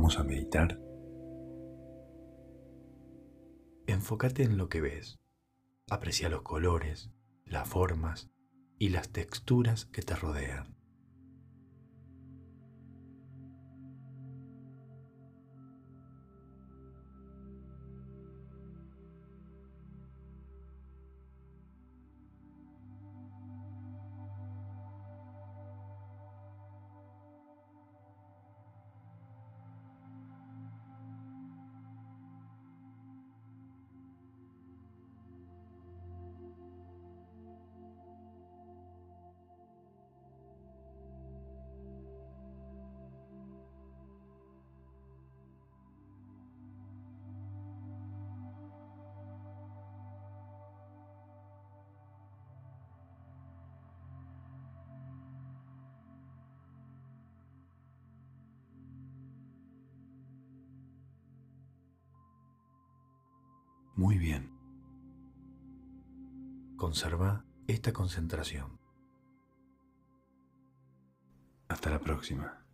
Vamos a meditar. Enfócate en lo que ves. Aprecia los colores, las formas y las texturas que te rodean. Muy bien. Conserva esta concentración. Hasta la próxima.